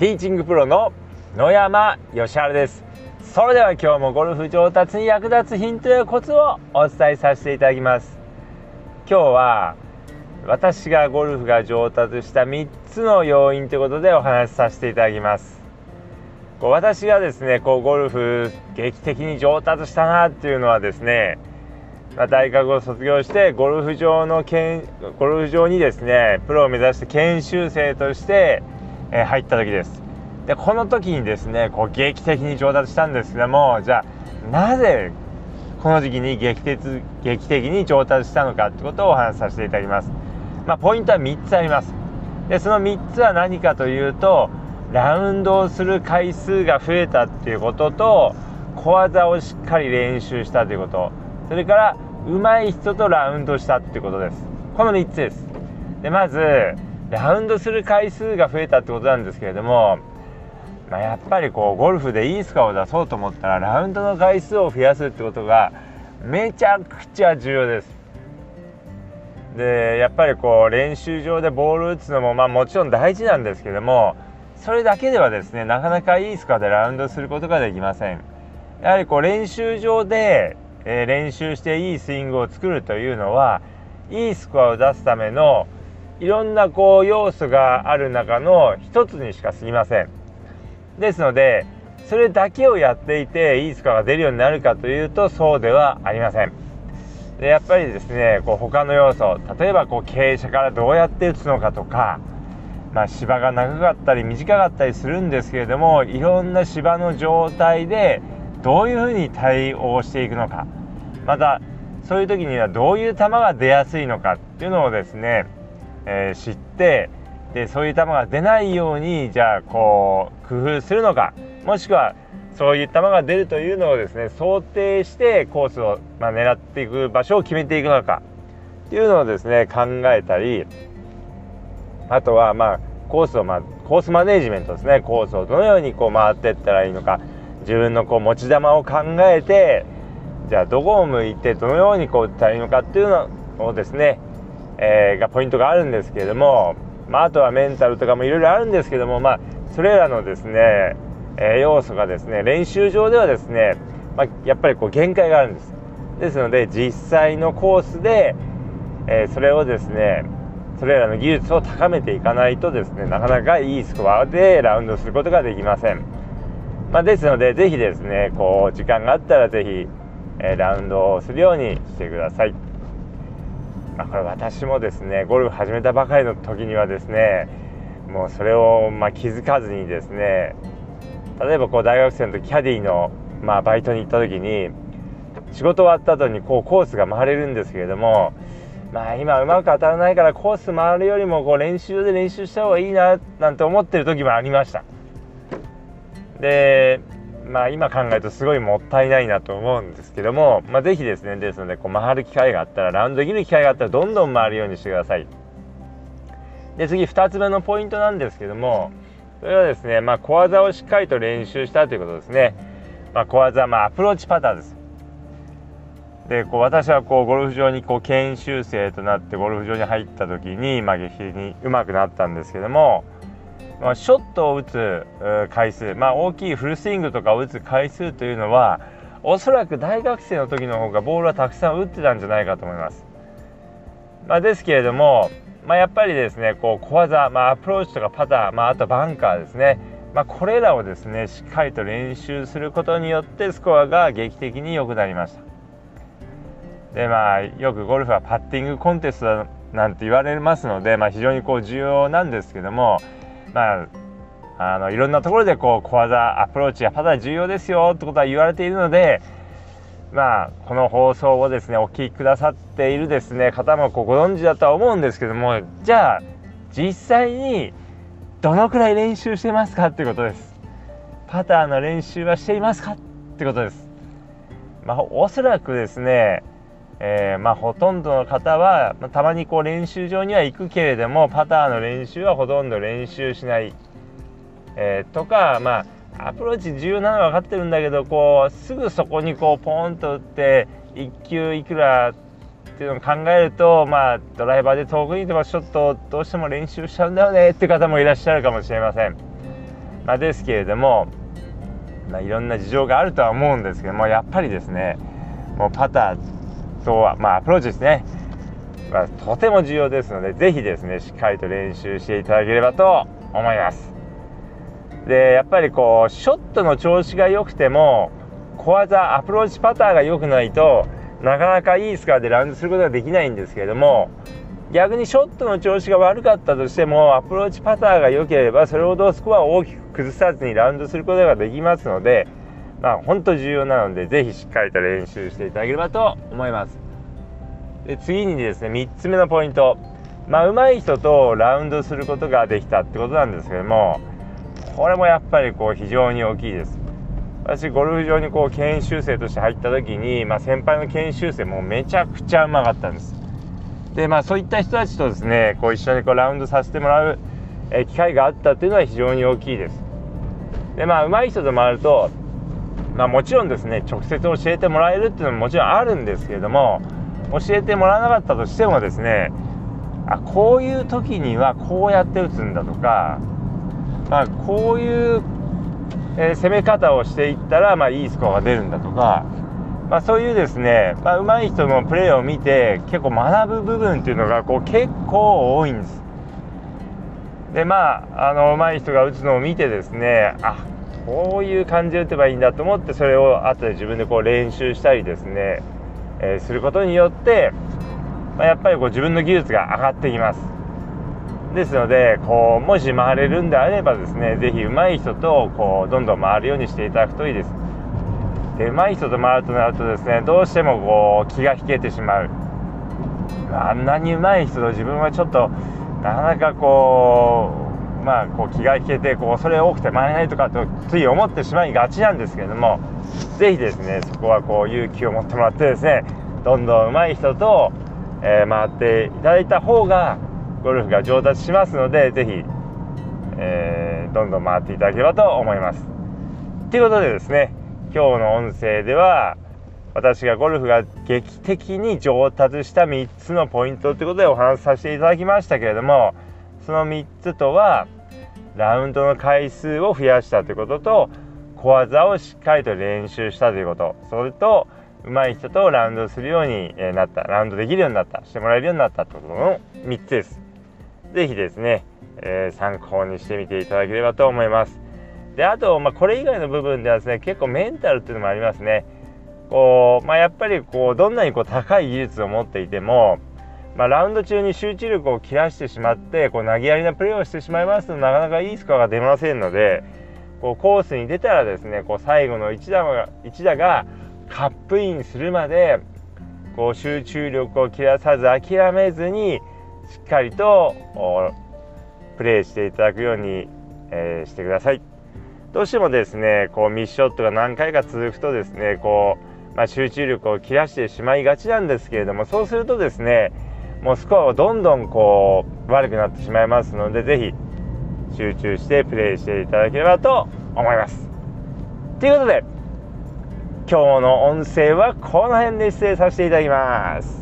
ティーチングプロの野山義晴です。それでは今日もゴルフ上達に役立つヒントやコツをお伝えさせていただきます。今日は私がゴルフが上達した3つの要因ということでお話しさせていただきます。こう私がですねこうゴルフ劇的に上達したなっていうのはですねま、大学を卒業してゴルフ場のけんゴルフ場にですねプロを目指して研修生として、えー、入った時です。でこの時にですねこう劇的に上達したんですけどもじゃあなぜこの時期に劇的劇的に上達したのかってことをお話しさせていただきます、まあ、ポイントは3つあります。でその3つは何かというとラウンドをする回数が増えたっていうことと小技をしっかり練習したということ。それから上手い人とラウンドしたってことです。この3つです。でまずラウンドする回数が増えたってことなんですけれども、まあ、やっぱりこうゴルフでいいスコアを出そうと思ったらラウンドの回数を増やすってことがめちゃくちゃ重要です。でやっぱりこう練習場でボール打つのもまあもちろん大事なんですけどもそれだけではですねなかなかいいスコアでラウンドすることができません。やはりこう練習場でえー、練習していいスイングを作るというのはいいスコアを出すためのいろんなこう要素がある中の一つにしか過ぎません。ですのでそれだけをやっていていいスコアが出るようになるかというとそうではありません。でやっぱりですねこう他の要素例えばこう傾斜からどうやって打つのかとか、まあ、芝が長かったり短かったりするんですけれどもいろんな芝の状態でどういうふうに対応していくのかまたそういう時にはどういう球が出やすいのかっていうのをですね、えー、知ってでそういう球が出ないようにじゃあこう工夫するのか。もしくはそういう球が出るというのをですね想定してコースを、まあ、狙っていく場所を決めていくのか。っていうのをですね考えたりあとはまあコースを、まあ、コースマネジメントですね。コースをどのようにこう回っていったらいいのか。自分のこう持ち球を考えてじゃあどこを向いてどのようにこう打ったらいいのかっていうのをですね、えー、がポイントがあるんですけれども、まあ、あとはメンタルとかもいろいろあるんですけども、まあ、それらのですね、えー、要素がですね練習場ではですね、まあ、やっぱりこう限界があるんです。ですので実際のコースで、えー、それをですねそれらの技術を高めていかないとですねなかなかいいスコアでラウンドすることができません。まあ、ですので、ぜひですね、こう、時間があったらぜひ、えラウンドをするようにしてください。まあ、これ私もですね、ゴルフ始めたばかりの時にはですね、もうそれをま気づかずにですね、例えばこう大学生の時キャディーのまバイトに行った時に、仕事終わった後にこうコースが回れるんですけれども、まあ今うまく当たらないからコース回るよりもこう練習で練習した方がいいななんて思ってる時もありました。でまあ今考えるとすごいもったいないなと思うんですけども、まあ、ぜひですねですのでこう回る機会があったらラウンドできる機会があったらどんどん回るようにしてください。で次2つ目のポイントなんですけどもそれはですね、まあ、小技をしっかりと練習したということですね、まあ、小技、まあ、アプローチパターンです。でこう私はこうゴルフ場にこう研修生となってゴルフ場に入った時に、まあ、劇的に上手くなったんですけどもまあ、ショットを打つ回数、まあ、大きいフルスイングとかを打つ回数というのはおそらく大学生の時の方がボールはたくさん打ってたんじゃないかと思います。まあ、ですけれども、まあ、やっぱりですねこう小技、まあ、アプローチとかパター、まあ、あとバンカーですね、まあ、これらをですねしっかりと練習することによってスコアが劇的に良くなりました。でまあよくゴルフはパッティングコンテストだなんて言われますので、まあ、非常にこう重要なんですけどもまあ、あのいろんなところでこう小技アプローチやパター重要ですよってことは言われているのでまあこの放送をですねお聞きくださっているですね方もこうご存知だとは思うんですけどもじゃあ実際にどのくらい練習してますかっていうことです。パターの練習はしていますかってことです。まあ、おそらくですねえー、まあ、ほとんどの方は、まあ、たまにこう練習場には行くけれどもパターの練習はほとんど練習しない、えー、とか、まあ、アプローチ重要なのは分かってるんだけどこうすぐそこにこうポンと打って1球いくらっていうのを考えると、まあ、ドライバーで遠くにいてもちょっとどうしても練習しちゃうんだよねっていう方もいらっしゃるかもしれません。まあ、ですけれども、まあ、いろんな事情があるとは思うんですけどもやっぱりですねもうパターとは、まあ、アプローチですね、まあ、とても重要ですので是非ですねしっかりと練習していただければと思います。でやっぱりこうショットの調子が良くても小技アプローチパターが良くないとなかなかいいスコアでラウンドすることができないんですけれども逆にショットの調子が悪かったとしてもアプローチパターが良ければそれほどスコアを大きく崩さずにラウンドすることができますのでまあ本当重要なのでぜひしっかりと練習していただければと思います。で次にですね3つ目のポイント。まあ上手い人とラウンドすることができたってことなんですけどもこれもやっぱりこう非常に大きいです。私ゴルフ場にこう研修生として入った時に、まあ、先輩の研修生もめちゃくちゃうまかったんです。でまあそういった人たちとですねこう一緒にこうラウンドさせてもらう、機会があったっていうのは非常に大きいです。でまあ上手い人と回るとまあもちろんですね直接教えてもらえるっていうのももちろんあるんですけれども教えてもらわなかったとしてもですねあこういう時にはこうやって打つんだとかまあこういう、えー、攻め方をしていったらまあいいスコアが出るんだとかまあ、そういうですね、まあ、上手い人のプレーを見て結構学ぶ部分っていうのがこう結構多いんです。でまああの上手い人が打つのを見てですねあこういう感じで打てばいいんだと思ってそれを後で自分でこう練習したりですね、えー、することによって、まあ、やっぱりこう自分の技術が上がってきます。ですのでこうもし回れるんであればですね是非上手い人とこうどんどん回るようにしていただくといいです。で上手い人と回るとなるとですねどうしてもこう気が引けてしまうあんなに上手い人と自分はちょっとなかなかこうまあこう気が引けてこうそれ多くて回れないとかとつい思ってしまいがちなんですけれども是非ですねそこはこう勇気を持ってもらってですねどんどん上手い人と、えー、回っていただいた方がゴルフが上達しますので是非、えー、どんどん回っていただければと思います。ということでですね今日の音声では私がゴルフが劇的に上達した3つのポイントということでお話しさせていただきましたけれどもその3つとはラウンドの回数を増やしたということと小技をしっかりと練習したということそれと上手い人とラウンドするようになったラウンドできるようになったしてもらえるようになったということの3つです。是非ですね、えー、参考にしてみていただければと思います。であと、まあ、これ以外の部分ではですね結構メンタルっていうのもありますね。こうまあ、やっぱりこうどんなにこう高い技術を持っていても、まあ、ラウンド中に集中力を切らしてしまってこう投げやりなプレーをしてしまいますとなかなかいいスコアが出ませんのでこうコースに出たらですねこう最後の1打が ,1 打がカップインするまでこう集中力を切らさず諦めずにしっかりとプレーしていただくように、えー、してください。どうしてもですねこうミスショットが何回か続くとですねこう、まあ、集中力を切らしてしまいがちなんですけれどもそうするとですねもうスコアをどんどんこう悪くなってしまいますのでぜひ集中してプレーしていただければと思います。ということで今日の音声はこの辺で失礼させていただきます。